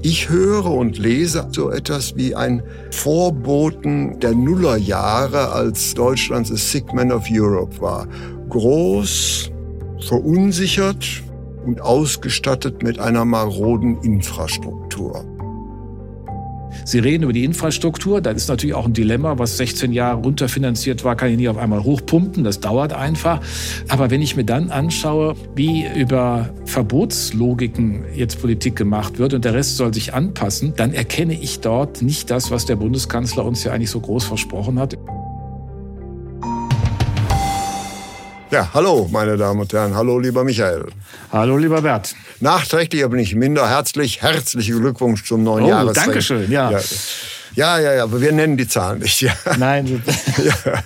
Ich höre und lese so etwas wie ein Vorboten der Nullerjahre, als Deutschland the Sick Man of Europe war. Groß, verunsichert und ausgestattet mit einer maroden Infrastruktur. Sie reden über die Infrastruktur. Das ist natürlich auch ein Dilemma. Was 16 Jahre runterfinanziert war, kann ich nicht auf einmal hochpumpen. Das dauert einfach. Aber wenn ich mir dann anschaue, wie über Verbotslogiken jetzt Politik gemacht wird und der Rest soll sich anpassen, dann erkenne ich dort nicht das, was der Bundeskanzler uns ja eigentlich so groß versprochen hat. Ja, hallo, meine Damen und Herren. Hallo, lieber Michael. Hallo, lieber Bert. Nachträglich, aber nicht minder herzlich, herzlichen Glückwunsch zum neuen oh, Jahrestag. Dankeschön, ja. ja. Ja, ja, ja, aber wir nennen die Zahlen nicht. Ja. Nein, ja.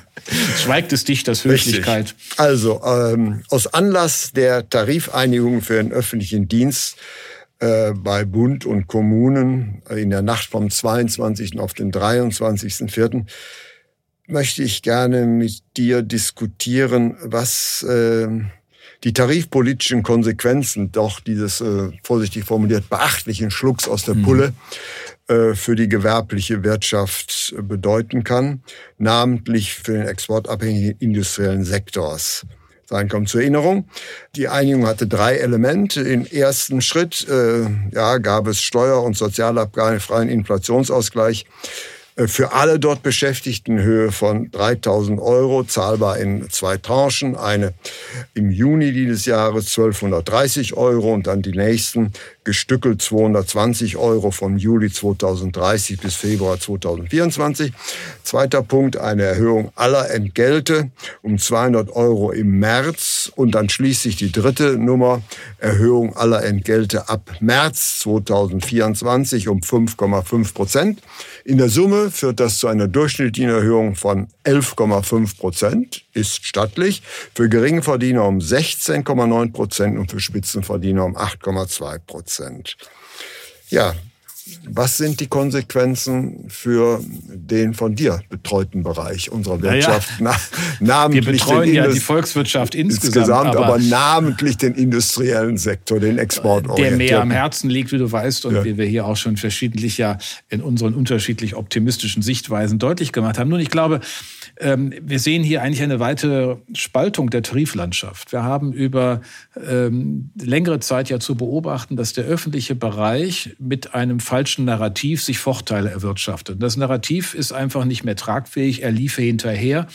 schweigt es dich, das Höflichkeit. Richtig. Also, ähm, aus Anlass der Tarifeinigung für den öffentlichen Dienst äh, bei Bund und Kommunen in der Nacht vom 22. auf den 23.04 möchte ich gerne mit dir diskutieren, was äh, die tarifpolitischen Konsequenzen doch dieses, äh, vorsichtig formuliert, beachtlichen Schlucks aus der mhm. Pulle äh, für die gewerbliche Wirtschaft bedeuten kann, namentlich für den exportabhängigen industriellen Sektors. Sein kommt zur Erinnerung. Die Einigung hatte drei Elemente. Im ersten Schritt äh, ja, gab es Steuer- und Sozialabgaben, freien Inflationsausgleich für alle dort Beschäftigten Höhe von 3000 Euro, zahlbar in zwei Tranchen. Eine im Juni dieses Jahres 1230 Euro und dann die nächsten gestückelt 220 Euro von Juli 2030 bis Februar 2024. Zweiter Punkt, eine Erhöhung aller Entgelte um 200 Euro im März und dann schließlich die dritte Nummer, Erhöhung aller Entgelte ab März 2024 um 5,5 Prozent. In der Summe führt das zu einer durchschnittlichen Erhöhung von 11,5 Prozent, ist stattlich, für Geringverdiener um 16,9 Prozent und für Spitzenverdiener um 8,2 Prozent. Ja, was sind die Konsequenzen für den von dir betreuten Bereich unserer Wirtschaft? Naja, namentlich Wir betreuen ja die Volkswirtschaft insgesamt, insgesamt aber, aber, namentlich den industriellen Sektor, den Export. Der mir am Herzen liegt, wie du weißt, und ja. wie wir hier auch schon verschiedentlich ja in unseren unterschiedlich optimistischen Sichtweisen deutlich gemacht haben. Nun, ich glaube, ähm, wir sehen hier eigentlich eine weite Spaltung der Tariflandschaft. Wir haben über ähm, längere Zeit ja zu beobachten, dass der öffentliche Bereich mit einem falschen Narrativ sich Vorteile erwirtschaftet. Das Narrativ ist einfach nicht mehr tragfähig. Er liefe hinterher.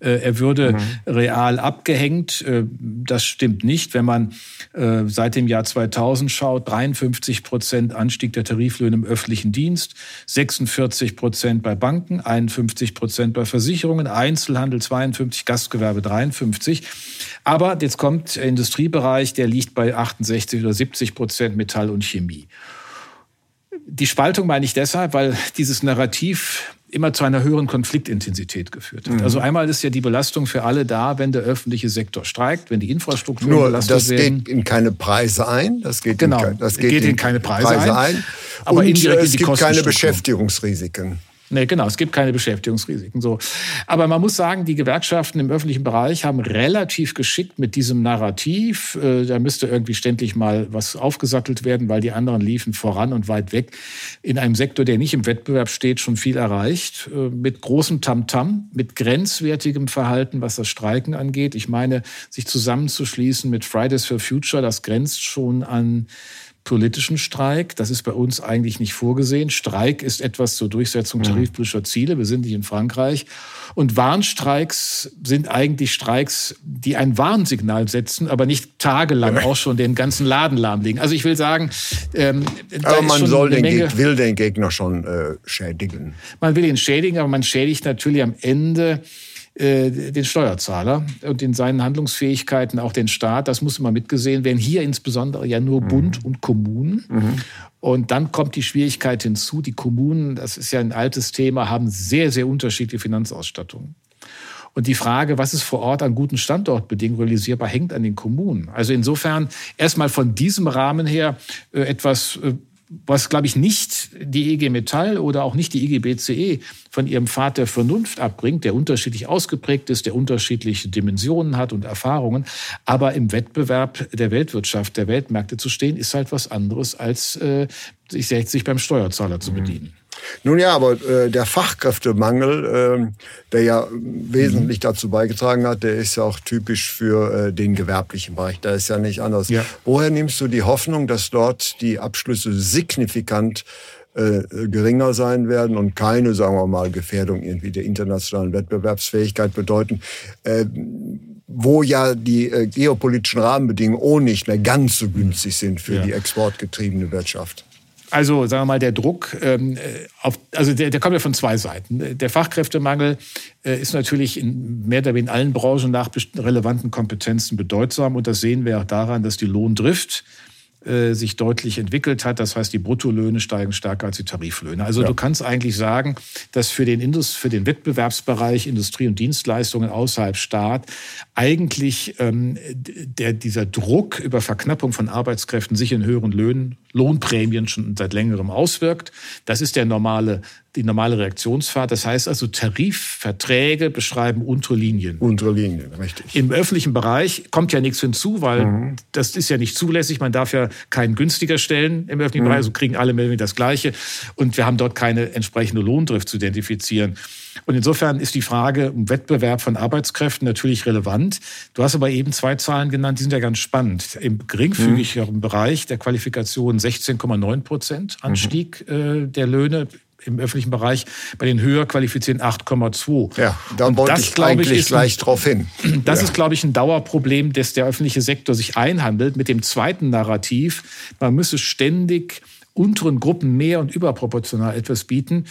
Äh, er würde mhm. real abgehängt. Äh, das stimmt nicht. Wenn man äh, seit dem Jahr 2000 schaut, 53 Prozent Anstieg der Tariflöhne im öffentlichen Dienst, 46 Prozent bei Banken, 51 Prozent bei Versicherungen, Einzelhandel 52, Gastgewerbe 53. Aber jetzt kommt der Industriebereich, der liegt bei 68 oder 70 Prozent Metall und Chemie. Die Spaltung meine ich deshalb, weil dieses Narrativ immer zu einer höheren Konfliktintensität geführt hat. Mhm. Also einmal ist ja die Belastung für alle da, wenn der öffentliche Sektor streikt, wenn die Infrastruktur Nur, belastet das werden. geht in keine Preise ein. Das geht genau, in, das geht, geht in, in, keine Preise, Preise ein. ein. Aber Und indirekt es gibt keine Beschäftigungsrisiken. Nee, genau, es gibt keine Beschäftigungsrisiken. So. Aber man muss sagen, die Gewerkschaften im öffentlichen Bereich haben relativ geschickt mit diesem Narrativ, äh, da müsste irgendwie ständig mal was aufgesattelt werden, weil die anderen liefen voran und weit weg, in einem Sektor, der nicht im Wettbewerb steht, schon viel erreicht, äh, mit großem Tamtam, mit grenzwertigem Verhalten, was das Streiken angeht. Ich meine, sich zusammenzuschließen mit Fridays for Future, das grenzt schon an politischen Streik. Das ist bei uns eigentlich nicht vorgesehen. Streik ist etwas zur Durchsetzung mhm. tarifpolitischer Ziele. Wir sind nicht in Frankreich. Und Warnstreiks sind eigentlich Streiks, die ein Warnsignal setzen, aber nicht tagelang auch schon den ganzen Laden lahmlegen. Also ich will sagen, ähm, aber man soll den Menge, will den Gegner schon äh, schädigen. Man will ihn schädigen, aber man schädigt natürlich am Ende den Steuerzahler und in seinen Handlungsfähigkeiten auch den Staat. Das muss immer mitgesehen werden. Hier insbesondere ja nur mhm. Bund und Kommunen. Mhm. Und dann kommt die Schwierigkeit hinzu, die Kommunen, das ist ja ein altes Thema, haben sehr, sehr unterschiedliche Finanzausstattungen. Und die Frage, was ist vor Ort an guten Standortbedingungen realisierbar, hängt an den Kommunen. Also insofern erstmal von diesem Rahmen her äh, etwas äh, was, glaube ich, nicht die EG Metall oder auch nicht die IG BCE von ihrem Pfad der Vernunft abbringt, der unterschiedlich ausgeprägt ist, der unterschiedliche Dimensionen hat und Erfahrungen. Aber im Wettbewerb der Weltwirtschaft, der Weltmärkte zu stehen, ist halt was anderes, als äh, sich beim Steuerzahler zu mhm. bedienen. Nun ja, aber äh, der Fachkräftemangel, äh, der ja wesentlich mhm. dazu beigetragen hat, der ist ja auch typisch für äh, den gewerblichen Bereich. Da ist ja nicht anders. Ja. Woher nimmst du die Hoffnung, dass dort die Abschlüsse signifikant äh, geringer sein werden und keine, sagen wir mal, Gefährdung irgendwie der internationalen Wettbewerbsfähigkeit bedeuten? Äh, wo ja die äh, geopolitischen Rahmenbedingungen auch nicht mehr ganz so günstig sind für ja. die exportgetriebene Wirtschaft. Also sagen wir mal, der Druck, ähm, äh, auf, also der, der kommt ja von zwei Seiten. Der Fachkräftemangel äh, ist natürlich in mehr oder weniger allen Branchen nach relevanten Kompetenzen bedeutsam. Und das sehen wir auch daran, dass die Lohndrift äh, sich deutlich entwickelt hat. Das heißt, die Bruttolöhne steigen stärker als die Tariflöhne. Also ja. du kannst eigentlich sagen, dass für den, Indust für den Wettbewerbsbereich Industrie und Dienstleistungen außerhalb Staat eigentlich ähm, der, dieser Druck über Verknappung von Arbeitskräften sich in höheren Löhnen, Lohnprämien schon seit längerem auswirkt. Das ist der normale die normale Reaktionsfahrt. Das heißt also, Tarifverträge beschreiben untere Linien. Untere Linien, richtig. Im öffentlichen Bereich kommt ja nichts hinzu, weil mhm. das ist ja nicht zulässig. Man darf ja keinen günstiger stellen im öffentlichen mhm. Bereich. So kriegen alle mehr das Gleiche. Und wir haben dort keine entsprechende Lohndrift zu identifizieren. Und insofern ist die Frage um Wettbewerb von Arbeitskräften natürlich relevant. Du hast aber eben zwei Zahlen genannt, die sind ja ganz spannend. Im geringfügigeren mhm. Bereich der Qualifikation 16,9 Prozent Anstieg mhm. äh, der Löhne im öffentlichen Bereich, bei den höher qualifizierten 8,2. Ja, da wollte das, ich eigentlich ich, ist gleich drauf hin. Das ja. ist, glaube ich, ein Dauerproblem, dass der öffentliche Sektor sich einhandelt mit dem zweiten Narrativ. Man müsse ständig unteren Gruppen mehr und überproportional etwas bieten,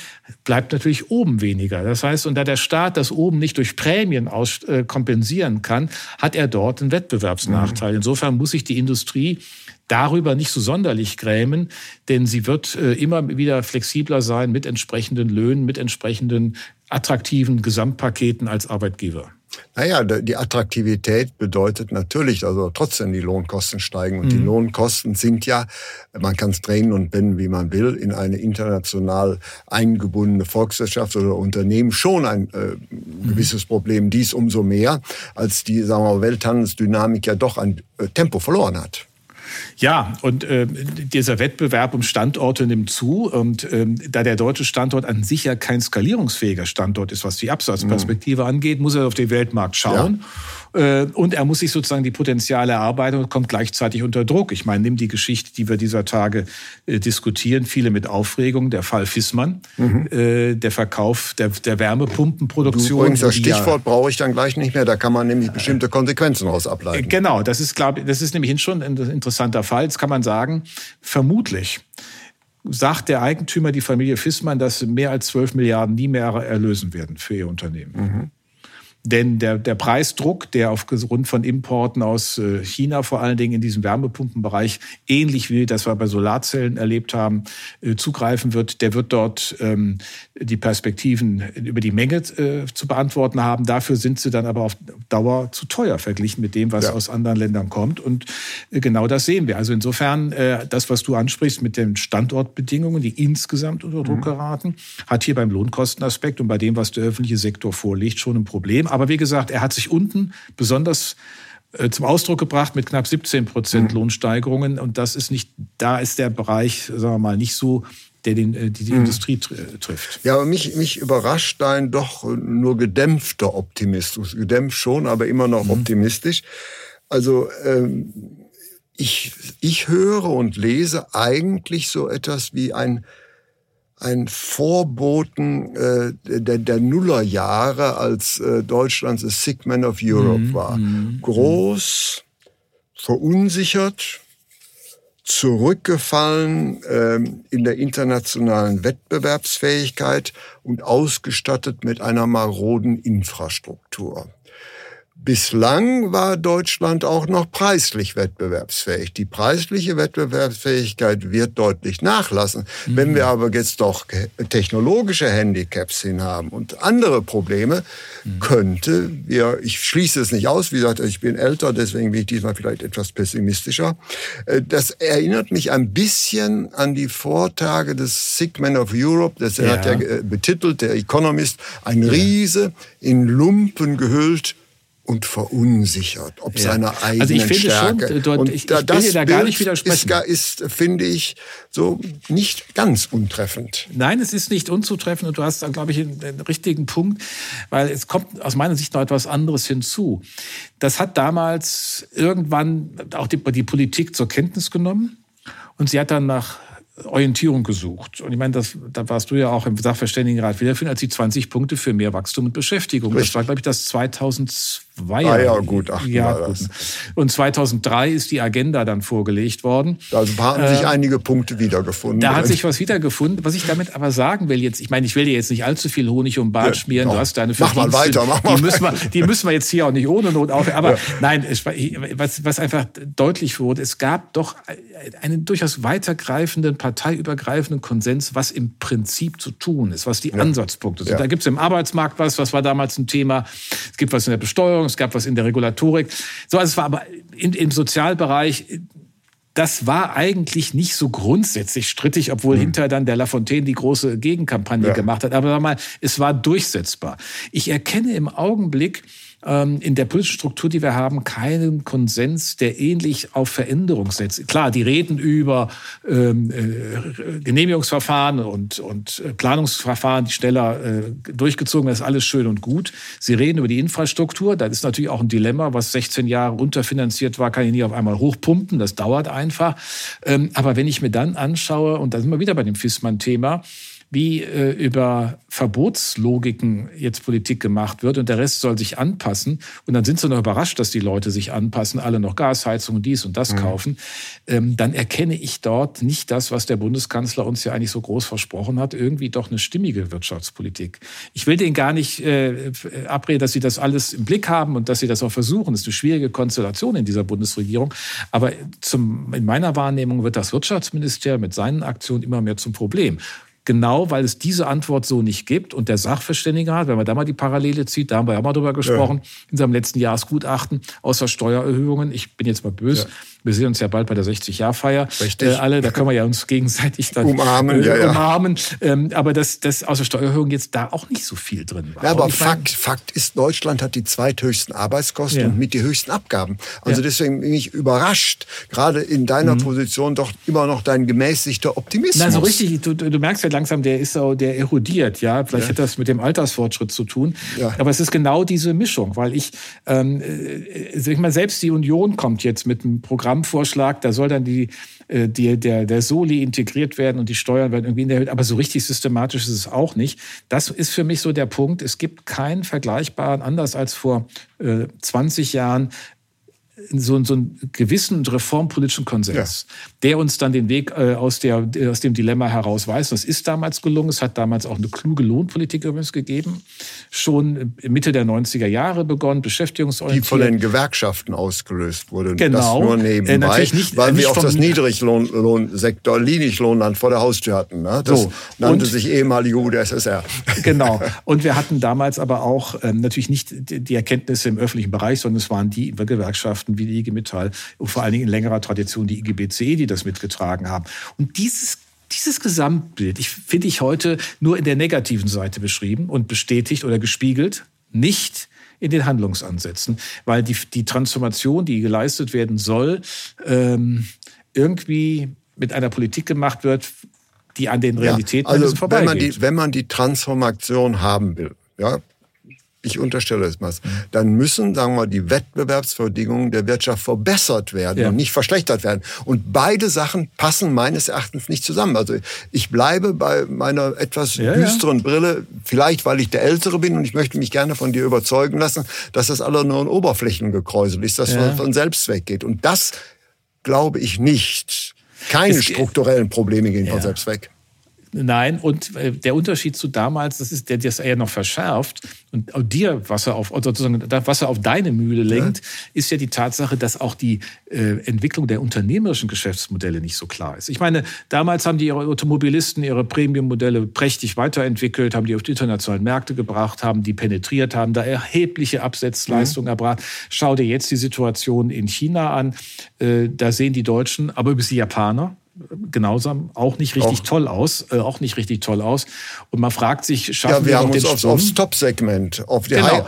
bleibt natürlich oben weniger. Das heißt, und da der Staat das oben nicht durch Prämien aus, äh, kompensieren kann, hat er dort einen Wettbewerbsnachteil. Mhm. Insofern muss sich die Industrie darüber nicht so sonderlich grämen, denn sie wird äh, immer wieder flexibler sein mit entsprechenden Löhnen, mit entsprechenden attraktiven Gesamtpaketen als Arbeitgeber. Naja, die Attraktivität bedeutet natürlich, also trotzdem die Lohnkosten steigen. Und mhm. die Lohnkosten sind ja, man kann es drehen und wenden, wie man will, in eine international eingebundene Volkswirtschaft oder Unternehmen schon ein äh, mhm. gewisses Problem. Dies umso mehr, als die sagen wir, Welthandelsdynamik ja doch ein äh, Tempo verloren hat. Ja, und äh, dieser Wettbewerb um Standorte nimmt zu. Und ähm, da der deutsche Standort an sich ja kein skalierungsfähiger Standort ist, was die Absatzperspektive mhm. angeht, muss er auf den Weltmarkt schauen. Ja. Äh, und er muss sich sozusagen die Potenziale erarbeiten und kommt gleichzeitig unter Druck. Ich meine, nimm die Geschichte, die wir dieser Tage äh, diskutieren, viele mit Aufregung, der Fall Fissmann, mhm. Äh, der Verkauf der, der Wärmepumpenproduktion. Übrigens, das Stichwort brauche ich dann gleich nicht mehr, da kann man nämlich bestimmte Konsequenzen daraus ableiten. Genau, das ist, glaube das ist nämlich schon ein interessanter Fall. Jetzt kann man sagen, vermutlich sagt der Eigentümer, die Familie Fissmann, dass mehr als 12 Milliarden nie mehr erlösen werden für ihr Unternehmen. Mhm. Denn der, der Preisdruck, der aufgrund von Importen aus äh, China vor allen Dingen in diesem Wärmepumpenbereich, ähnlich wie das wir bei Solarzellen erlebt haben, äh, zugreifen wird, der wird dort ähm, die Perspektiven über die Menge äh, zu beantworten haben. Dafür sind sie dann aber auf Dauer zu teuer verglichen mit dem, was ja. aus anderen Ländern kommt. Und genau das sehen wir. Also insofern, das, was du ansprichst mit den Standortbedingungen, die insgesamt unter Druck mhm. geraten, hat hier beim Lohnkostenaspekt und bei dem, was der öffentliche Sektor vorlegt, schon ein Problem. Aber wie gesagt, er hat sich unten besonders äh, zum Ausdruck gebracht mit knapp 17 Prozent mhm. Lohnsteigerungen. Und das ist nicht, da ist der Bereich, sagen wir mal, nicht so der den, äh, die, die mhm. Industrie trifft. Ja, aber mich, mich überrascht dein doch nur gedämpfter Optimismus. Gedämpft schon, aber immer noch mhm. optimistisch. Also ähm, ich, ich höre und lese eigentlich so etwas wie ein ein Vorboten äh, der, der Nullerjahre, als äh, Deutschland the Sick Man of Europe mhm. war. Mhm. Groß, verunsichert, zurückgefallen ähm, in der internationalen Wettbewerbsfähigkeit und ausgestattet mit einer maroden Infrastruktur. Bislang war Deutschland auch noch preislich wettbewerbsfähig. Die preisliche Wettbewerbsfähigkeit wird deutlich nachlassen. Mhm. Wenn wir aber jetzt doch technologische Handicaps hin haben und andere Probleme, mhm. könnte wir, ich schließe es nicht aus, wie gesagt, ich bin älter, deswegen bin ich diesmal vielleicht etwas pessimistischer. Äh, das erinnert mich ein bisschen an die Vortage des Sick Man of Europe, das ja. hat er äh, betitelt, der Economist, ein Riese in Lumpen gehüllt und verunsichert, ob ja. seiner eigenen also ich finde Stärke. Schon, dort, und ich, ich das dir da gar nicht widersprechen. Ist, ist, finde ich, so nicht ganz untreffend. Nein, es ist nicht unzutreffend und du hast da, glaube ich, den richtigen Punkt, weil es kommt aus meiner Sicht noch etwas anderes hinzu. Das hat damals irgendwann auch die, die Politik zur Kenntnis genommen und sie hat dann nach Orientierung gesucht. Und ich meine, das, da warst du ja auch im Sachverständigenrat wiederfinden, als die 20 Punkte für mehr Wachstum und Beschäftigung. Richtig. Das war, glaube ich, das 2002 ah, ja, ja, gut. Und 2003 ist die Agenda dann vorgelegt worden. Also haben sich äh, einige Punkte wiedergefunden. Da hat sich was wiedergefunden. Was ich damit aber sagen will jetzt, ich meine, ich will dir jetzt nicht allzu viel Honig um Bart ja, schmieren. Du hast deine Mach mal weiter, mach mal die müssen, wir, die müssen wir jetzt hier auch nicht ohne Not auf. Aber ja. nein, was, was einfach deutlich wurde, es gab doch einen durchaus weitergreifenden parteiübergreifenden Konsens, was im Prinzip zu tun ist, was die ja. Ansatzpunkte sind. Da gibt es im Arbeitsmarkt was, was war damals ein Thema. Es gibt was in der Besteuerung, es gab was in der Regulatorik. So, also es war aber in, im Sozialbereich das war eigentlich nicht so grundsätzlich strittig, obwohl mhm. hinterher dann der Lafontaine die große Gegenkampagne ja. gemacht hat. Aber sag mal, es war durchsetzbar. Ich erkenne im Augenblick in der politischen Struktur, die wir haben, keinen Konsens, der ähnlich auf Veränderung setzt. Klar, die reden über ähm, äh, Genehmigungsverfahren und, und äh, Planungsverfahren, die schneller äh, durchgezogen werden, ist alles schön und gut. Sie reden über die Infrastruktur, das ist natürlich auch ein Dilemma, was 16 Jahre unterfinanziert war, kann ich nie auf einmal hochpumpen, das dauert einfach. Ähm, aber wenn ich mir dann anschaue, und da sind wir wieder bei dem Fissmann-Thema, wie äh, über Verbotslogiken jetzt Politik gemacht wird und der Rest soll sich anpassen. Und dann sind sie noch überrascht, dass die Leute sich anpassen, alle noch Gasheizung dies und das mhm. kaufen. Ähm, dann erkenne ich dort nicht das, was der Bundeskanzler uns ja eigentlich so groß versprochen hat, irgendwie doch eine stimmige Wirtschaftspolitik. Ich will denen gar nicht äh, abreden, dass sie das alles im Blick haben und dass sie das auch versuchen. Das ist eine schwierige Konstellation in dieser Bundesregierung. Aber zum, in meiner Wahrnehmung wird das Wirtschaftsministerium mit seinen Aktionen immer mehr zum Problem genau weil es diese Antwort so nicht gibt. Und der Sachverständige hat, wenn man da mal die Parallele zieht, da haben wir ja mal drüber gesprochen, ja. in seinem letzten Jahresgutachten, außer Steuererhöhungen, ich bin jetzt mal böse, ja. Wir sehen uns ja bald bei der 60-Jahr-Feier. Richtig. Äh, alle, da können wir ja uns gegenseitig dann umarmen. Äh, ja, ja. umarmen. Ähm, aber dass das außer Steuererhöhung jetzt da auch nicht so viel drin war. Ja, aber Fakt, Fakt ist, Deutschland hat die zweithöchsten Arbeitskosten ja. und mit die höchsten Abgaben. Also deswegen bin ich überrascht, gerade in deiner mhm. Position doch immer noch dein gemäßigter Optimismus. Na, so richtig, du, du merkst ja langsam, der ist so, der erodiert, ja. Vielleicht hat das mit dem Altersfortschritt zu tun. Aber es ist genau diese Mischung, weil ich, ähm, äh, ich mal, selbst die Union kommt jetzt mit einem Programm Programmvorschlag, da soll dann die, äh, die, der, der Soli integriert werden und die Steuern werden irgendwie erhöht. Aber so richtig systematisch ist es auch nicht. Das ist für mich so der Punkt. Es gibt keinen vergleichbaren, anders als vor äh, 20 Jahren, so, so einen gewissen reformpolitischen Konsens, ja. der uns dann den Weg äh, aus, der, aus dem Dilemma herausweist. Das ist damals gelungen. Es hat damals auch eine kluge Lohnpolitik übrigens gegeben. Schon Mitte der 90er Jahre begonnen, beschäftigungsorientiert. Die von den Gewerkschaften ausgelöst wurde. Genau. Das nur nebenbei, äh, natürlich nicht, weil nicht wir auch das Niedriglohnsektor, Niedriglohnland vor der Haustür hatten. Ne? Das so. nannte und, sich ehemalige UdSSR. Genau. Und wir hatten damals aber auch ähm, natürlich nicht die Erkenntnisse im öffentlichen Bereich, sondern es waren die Gewerkschaften, Gewerkschaften wie die IG Metall und vor allen Dingen in längerer Tradition die IGBC, die das mitgetragen haben. Und dieses dieses Gesamtbild, ich finde ich heute nur in der negativen Seite beschrieben und bestätigt oder gespiegelt, nicht in den Handlungsansätzen, weil die, die Transformation, die geleistet werden soll, ähm, irgendwie mit einer Politik gemacht wird, die an den Realitäten ja, also vorbeigeht. Wenn man, die, wenn man die Transformation haben will, ja, ich unterstelle es mal, dann müssen, sagen wir mal, die Wettbewerbsbedingungen der Wirtschaft verbessert werden ja. und nicht verschlechtert werden. Und beide Sachen passen meines Erachtens nicht zusammen. Also ich bleibe bei meiner etwas ja, düsteren ja. Brille, vielleicht weil ich der Ältere bin und ich möchte mich gerne von dir überzeugen lassen, dass das alle nur ein Oberflächengekräusel ist, das von selbst weggeht. Und das glaube ich nicht. Keine es, strukturellen Probleme gehen von ja. selbst weg. Nein, und äh, der Unterschied zu damals, das ist, der das eher noch verschärft und dir Wasser auf, sozusagen Wasser auf deine Mühle lenkt, ja. ist ja die Tatsache, dass auch die äh, Entwicklung der unternehmerischen Geschäftsmodelle nicht so klar ist. Ich meine, damals haben die Automobilisten ihre Premium-Modelle prächtig weiterentwickelt, haben die auf die internationalen Märkte gebracht, haben die penetriert, haben da erhebliche Absetzleistungen mhm. erbracht. Schau dir jetzt die Situation in China an. Äh, da sehen die Deutschen, aber übrigens die Japaner, genauso auch nicht richtig auch. toll aus, äh, auch nicht richtig toll aus. Und man fragt sich, schaffen ja, wir, wir haben uns aufs, aufs Top-Segment, auf die genau.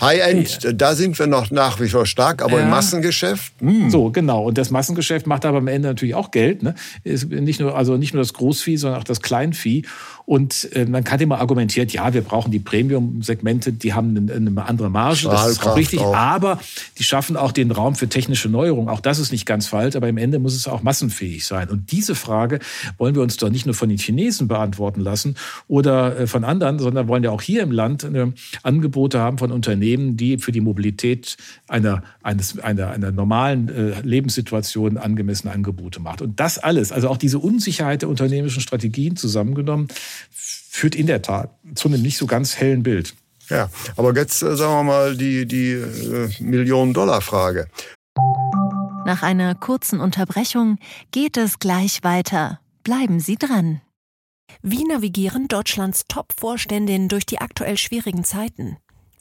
High-End, da sind wir noch nach wie vor stark, aber ja. im Massengeschäft. Mh. Hm. So, genau. Und das Massengeschäft macht aber am Ende natürlich auch Geld. Ne? Ist nicht nur, also nicht nur das Großvieh, sondern auch das Kleinvieh. Und äh, man kann immer argumentiert, ja, wir brauchen die Premium-Segmente, die haben eine, eine andere Marge, das ist auch richtig, auch. aber die schaffen auch den Raum für technische Neuerung. Auch das ist nicht ganz falsch, aber im Ende muss es auch massenfähig sein. Und diese Frage wollen wir uns doch nicht nur von den Chinesen beantworten lassen oder äh, von anderen, sondern wollen ja auch hier im Land äh, Angebote haben von Unternehmen, die für die Mobilität einer, eines, einer, einer normalen äh, Lebenssituation angemessene Angebote macht. Und das alles, also auch diese Unsicherheit der unternehmischen Strategien zusammengenommen, führt in der Tat zu einem nicht so ganz hellen Bild. Ja, aber jetzt äh, sagen wir mal die, die äh, Millionen-Dollar-Frage. Nach einer kurzen Unterbrechung geht es gleich weiter. Bleiben Sie dran. Wie navigieren Deutschlands Top-Vorständinnen durch die aktuell schwierigen Zeiten?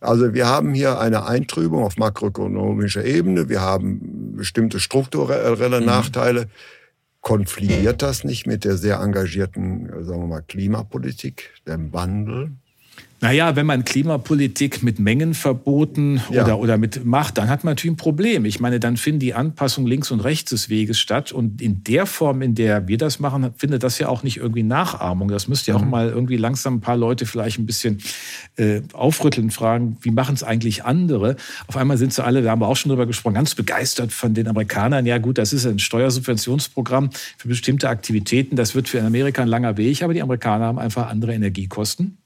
Also wir haben hier eine Eintrübung auf makroökonomischer Ebene, wir haben bestimmte strukturelle mhm. Nachteile. Konfligiert das nicht mit der sehr engagierten, sagen wir mal, Klimapolitik, dem Wandel? Naja, wenn man Klimapolitik mit Mengenverboten ja. oder, oder mit macht, dann hat man natürlich ein Problem. Ich meine, dann finden die Anpassungen links und rechts des Weges statt. Und in der Form, in der wir das machen, findet das ja auch nicht irgendwie Nachahmung. Das müsste ja auch mhm. mal irgendwie langsam ein paar Leute vielleicht ein bisschen äh, aufrütteln, fragen, wie machen es eigentlich andere? Auf einmal sind sie alle, da haben wir auch schon drüber gesprochen, ganz begeistert von den Amerikanern. Ja gut, das ist ein Steuersubventionsprogramm für bestimmte Aktivitäten. Das wird für Amerika ein langer Weg, aber die Amerikaner haben einfach andere Energiekosten.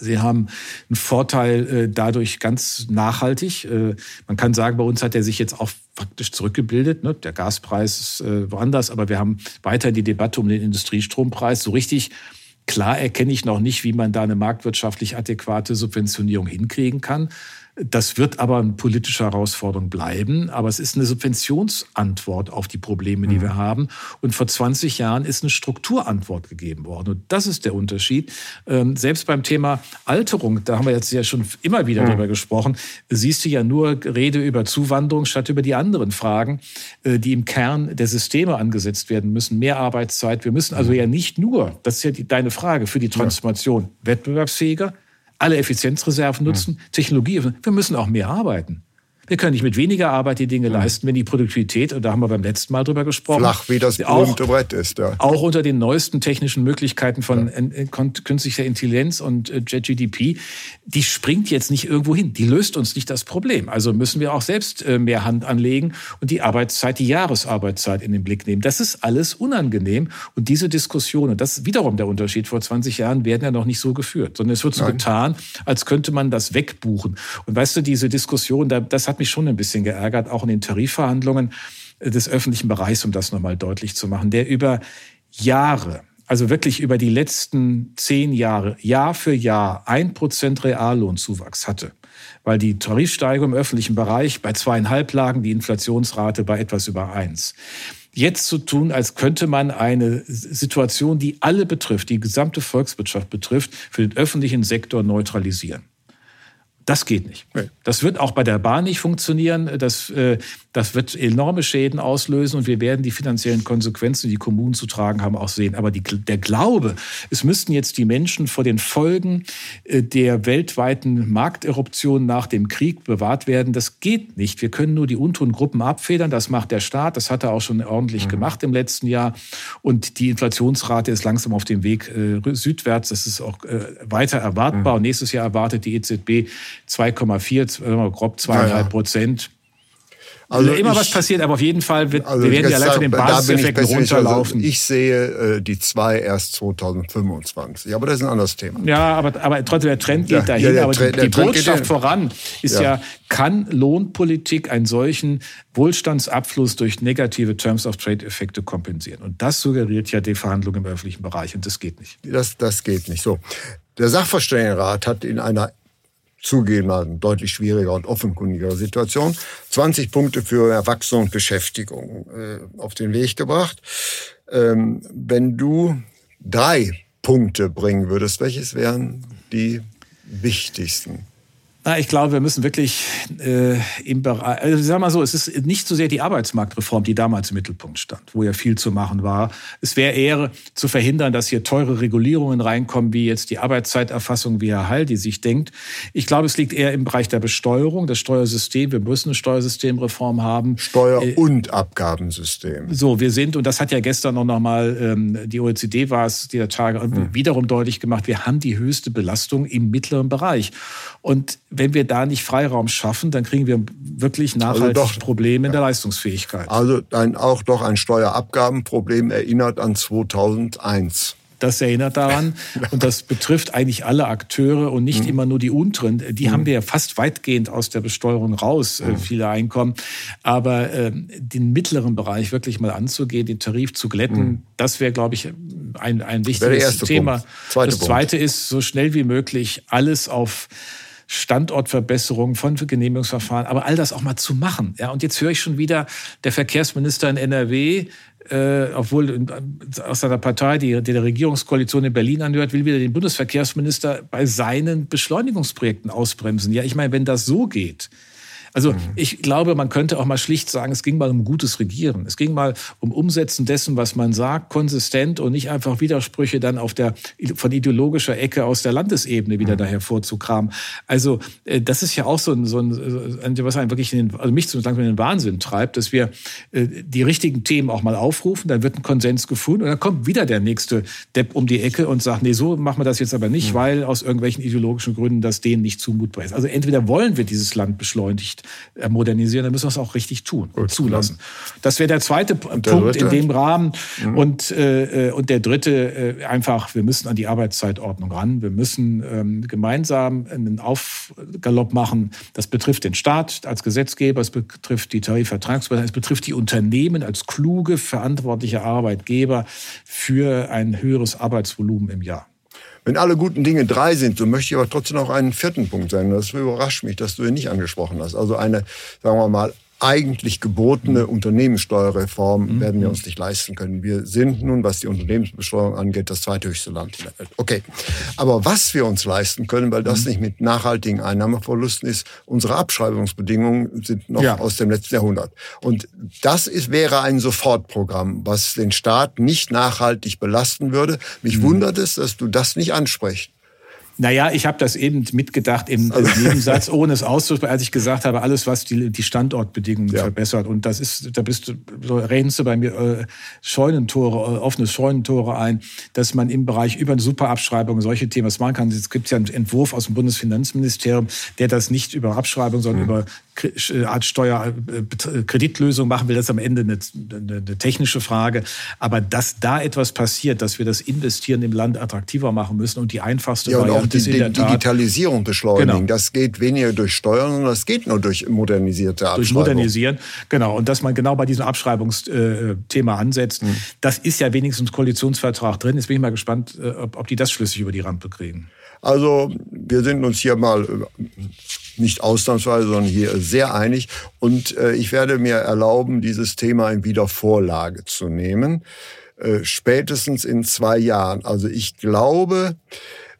Sie haben einen Vorteil äh, dadurch ganz nachhaltig. Äh, man kann sagen, bei uns hat er sich jetzt auch faktisch zurückgebildet. Ne? Der Gaspreis ist äh, woanders, aber wir haben weiter die Debatte um den Industriestrompreis. So richtig klar erkenne ich noch nicht, wie man da eine marktwirtschaftlich adäquate Subventionierung hinkriegen kann. Das wird aber eine politische Herausforderung bleiben. Aber es ist eine Subventionsantwort auf die Probleme, die mhm. wir haben. Und vor 20 Jahren ist eine Strukturantwort gegeben worden. Und das ist der Unterschied. Ähm, selbst beim Thema Alterung, da haben wir jetzt ja schon immer wieder mhm. drüber gesprochen, siehst du ja nur Rede über Zuwanderung statt über die anderen Fragen, äh, die im Kern der Systeme angesetzt werden müssen. Mehr Arbeitszeit. Wir müssen also mhm. ja nicht nur, das ist ja die, deine Frage für die Transformation, ja. wettbewerbsfähiger, alle Effizienzreserven nutzen, mhm. Technologie. Wir müssen auch mehr arbeiten. Wir können nicht mit weniger Arbeit die Dinge mhm. leisten, wenn die Produktivität, und da haben wir beim letzten Mal drüber gesprochen, flach wie das berühmte Brett ist. Ja. Auch unter den neuesten technischen Möglichkeiten von ja. künstlicher Intelligenz und äh, JetGDP, die springt jetzt nicht irgendwo hin. Die löst uns nicht das Problem. Also müssen wir auch selbst äh, mehr Hand anlegen und die Arbeitszeit, die Jahresarbeitszeit in den Blick nehmen. Das ist alles unangenehm. Und diese Diskussion, und das ist wiederum der Unterschied vor 20 Jahren, werden ja noch nicht so geführt, sondern es wird so Nein. getan, als könnte man das wegbuchen. Und weißt du, diese Diskussion, das hat hat mich schon ein bisschen geärgert, auch in den Tarifverhandlungen des öffentlichen Bereichs, um das nochmal deutlich zu machen, der über Jahre, also wirklich über die letzten zehn Jahre, Jahr für Jahr ein Prozent Reallohnzuwachs hatte, weil die Tarifsteigerung im öffentlichen Bereich bei zweieinhalb lagen, die Inflationsrate bei etwas über eins. Jetzt zu tun, als könnte man eine Situation, die alle betrifft, die gesamte Volkswirtschaft betrifft, für den öffentlichen Sektor neutralisieren Das geht nicht. Das wird auch bei der Bahn nicht funktionieren. Das, äh, das wird enorme Schäden auslösen und wir werden die finanziellen Konsequenzen, die Kommunen zu tragen haben, auch sehen. Aber die, der Glaube, es müssten jetzt die Menschen vor den Folgen äh, der weltweiten Markteruption nach dem Krieg bewahrt werden, das geht nicht. Wir können nur die unteren Gruppen abfedern. Das macht der Staat. Das hat er auch schon ordentlich mhm. gemacht im letzten Jahr. Und die Inflationsrate ist langsam auf dem Weg äh, südwärts. Das ist auch weiter erwartbar. Mhm. Und nächstes Jahr erwartet die EZB 2,4, grob zweieinhalb Prozent. Also immer ich, was passiert, aber auf jeden Fall wird, also wir werden ja leider den Basiseffekten runterlaufen. Also ich sehe äh, die zwei erst 2025, aber das ist ein anderes Thema. Ja, aber, aber trotzdem der Trend geht ja, dahin. Ja, aber die, die Botschaft voran ist ja. ja, kann Lohnpolitik einen solchen Wohlstandsabfluss durch negative Terms of Trade Effekte kompensieren? Und das suggeriert ja die Verhandlung im öffentlichen Bereich und das geht nicht. Das, das geht nicht so. Der Sachverständigenrat hat in einer zugeben, deutlich schwieriger und offenkundiger Situation. 20 Punkte für Erwachsene und Beschäftigung äh, auf den Weg gebracht. Ähm, wenn du drei Punkte bringen würdest, welches wären die wichtigsten? Na, ich glaube, wir müssen wirklich äh, im Bereich, also sagen wir mal so, es ist nicht so sehr die Arbeitsmarktreform, die damals im Mittelpunkt stand, wo ja viel zu machen war. Es wäre eher zu verhindern, dass hier teure Regulierungen reinkommen, wie jetzt die Arbeitszeiterfassung, wie Herr Heil, die sich denkt. Ich glaube, es liegt eher im Bereich der Besteuerung, das Steuersystem. Wir müssen eine Steuersystemreform haben. Steuer- äh, und Abgabensystem. So, wir sind, und das hat ja gestern noch mal ähm, die OECD war es dieser Tage hm. wiederum deutlich gemacht, wir haben die höchste Belastung im mittleren Bereich. Und wenn wir da nicht Freiraum schaffen, dann kriegen wir wirklich also nachhaltig also doch, Probleme in der Leistungsfähigkeit. Also ein, auch doch ein Steuerabgabenproblem erinnert an 2001. Das erinnert daran. Und das betrifft eigentlich alle Akteure und nicht mhm. immer nur die unteren. Die mhm. haben wir ja fast weitgehend aus der Besteuerung raus, äh, mhm. viele Einkommen. Aber äh, den mittleren Bereich wirklich mal anzugehen, den Tarif zu glätten, mhm. das wäre, glaube ich, ein, ein wichtiges Thema. das zweite Punkt. ist, so schnell wie möglich alles auf Standortverbesserung von Genehmigungsverfahren, aber all das auch mal zu machen. Ja, und jetzt höre ich schon wieder, der Verkehrsminister in NRW, äh, obwohl aus seiner Partei, die, die der Regierungskoalition in Berlin anhört, will wieder den Bundesverkehrsminister bei seinen Beschleunigungsprojekten ausbremsen. Ja, ich meine, wenn das so geht, also mhm. ich glaube, man könnte auch mal schlicht sagen, es ging mal um gutes Regieren. Es ging mal um Umsetzen dessen, was man sagt, konsistent und nicht einfach Widersprüche dann auf der von ideologischer Ecke aus der Landesebene wieder mhm. daher vorzukramen. Also äh, das ist ja auch so ein, so ein, was einen wirklich in den, also mich zum Beispiel in den Wahnsinn treibt, dass wir äh, die richtigen Themen auch mal aufrufen, dann wird ein Konsens gefunden und dann kommt wieder der nächste Depp um die Ecke und sagt, nee, so machen wir das jetzt aber nicht, mhm. weil aus irgendwelchen ideologischen Gründen das denen nicht zumutbar ist. Also entweder wollen wir dieses Land beschleunigt modernisieren, dann müssen wir es auch richtig tun und zulassen. Das wäre der zweite der Punkt dritte? in dem Rahmen. Mhm. Und, äh, äh, und der dritte, äh, einfach, wir müssen an die Arbeitszeitordnung ran. Wir müssen ähm, gemeinsam einen Aufgalopp machen. Das betrifft den Staat als Gesetzgeber, es betrifft die Tarifvertragspartner, es betrifft die Unternehmen als kluge, verantwortliche Arbeitgeber für ein höheres Arbeitsvolumen im Jahr. Wenn alle guten Dinge drei sind, so möchte ich aber trotzdem noch einen vierten Punkt sagen. Das überrascht mich, dass du ihn nicht angesprochen hast. Also eine, sagen wir mal, eigentlich gebotene mhm. Unternehmenssteuerreform mhm. werden wir uns nicht leisten können. Wir sind nun, was die Unternehmensbesteuerung angeht, das zweithöchste Land in der Welt. Okay. Aber was wir uns leisten können, weil das mhm. nicht mit nachhaltigen Einnahmeverlusten ist, unsere Abschreibungsbedingungen sind noch ja. aus dem letzten Jahrhundert. Und das ist, wäre ein Sofortprogramm, was den Staat nicht nachhaltig belasten würde. Mich mhm. wundert es, dass du das nicht ansprichst. Naja, ich habe das eben mitgedacht im also, Nebensatz, ohne es auszusprechen, als ich gesagt habe, alles, was die, die Standortbedingungen ja. verbessert. Und das ist, da bist du, so redest du bei mir äh, Scheunentore, äh, offene Scheunentore ein, dass man im Bereich über eine Superabschreibung solche Themen was machen kann. Es gibt ja einen Entwurf aus dem Bundesfinanzministerium, der das nicht über Abschreibung, sondern mhm. über äh, Art Steuer, äh, Kreditlösung machen will. Das ist am Ende eine, eine, technische Frage. Aber dass da etwas passiert, dass wir das Investieren im Land attraktiver machen müssen und die einfachste ja, Variante die, die Digitalisierung beschleunigen. Genau. Das geht weniger durch Steuern, sondern das geht nur durch modernisierte Abschreibung. Durch Modernisieren, genau. Und dass man genau bei diesem Abschreibungsthema ansetzt, mhm. das ist ja wenigstens Koalitionsvertrag drin. Jetzt bin ich mal gespannt, äh, ob die das schlüssig über die Rampe kriegen. Also wir sind uns hier mal äh, nicht ausnahmsweise, sondern hier sehr einig. Und äh, ich werde mir erlauben, dieses Thema in Wiedervorlage zu nehmen. Spätestens in zwei Jahren. Also ich glaube,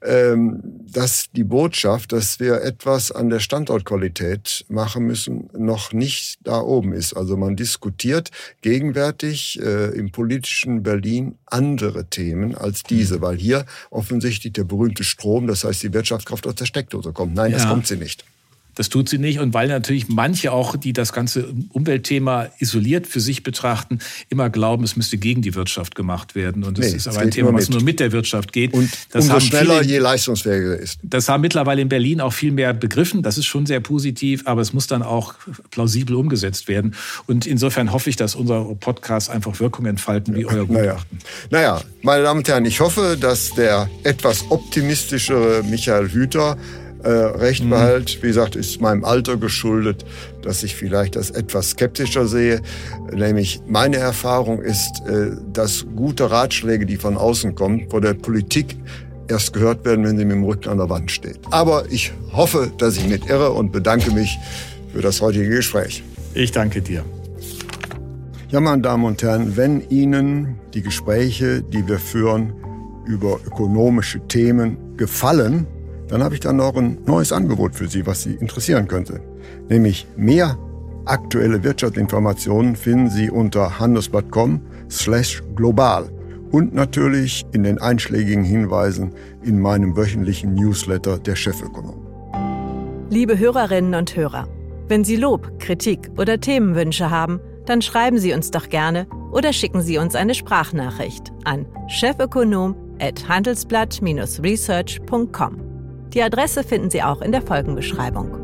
dass die Botschaft, dass wir etwas an der Standortqualität machen müssen, noch nicht da oben ist. Also man diskutiert gegenwärtig äh, im politischen Berlin andere Themen als diese, mhm. weil hier offensichtlich der berühmte Strom, das heißt die Wirtschaftskraft aus der Steckdose kommt. Nein, ja. das kommt sie nicht. Das tut sie nicht. Und weil natürlich manche auch, die das ganze Umweltthema isoliert für sich betrachten, immer glauben, es müsste gegen die Wirtschaft gemacht werden. Und das nee, ist aber ein Thema, was nur mit der Wirtschaft geht. Und das umso schneller, viele, je leistungsfähiger ist. Das haben mittlerweile in Berlin auch viel mehr begriffen. Das ist schon sehr positiv, aber es muss dann auch plausibel umgesetzt werden. Und insofern hoffe ich, dass unser Podcast einfach Wirkung entfalten wie ja, euer Gutachten. Naja. naja, meine Damen und Herren, ich hoffe, dass der etwas optimistischere Michael Hüter äh, Recht mhm. behält. Wie gesagt, ist meinem Alter geschuldet, dass ich vielleicht das etwas skeptischer sehe. Nämlich meine Erfahrung ist, äh, dass gute Ratschläge, die von außen kommen, vor der Politik erst gehört werden, wenn sie mit dem Rücken an der Wand steht. Aber ich hoffe, dass ich nicht irre und bedanke mich für das heutige Gespräch. Ich danke dir. Ja, meine Damen und Herren, wenn Ihnen die Gespräche, die wir führen über ökonomische Themen gefallen, dann habe ich dann noch ein neues Angebot für Sie, was Sie interessieren könnte. Nämlich mehr aktuelle Wirtschaftsinformationen finden Sie unter handelsblatt.com slash global und natürlich in den einschlägigen Hinweisen in meinem wöchentlichen Newsletter der Chefökonom. Liebe Hörerinnen und Hörer, wenn Sie Lob, Kritik oder Themenwünsche haben, dann schreiben Sie uns doch gerne oder schicken Sie uns eine Sprachnachricht an chefökonom at handelsblatt-research.com. Die Adresse finden Sie auch in der Folgenbeschreibung.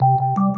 you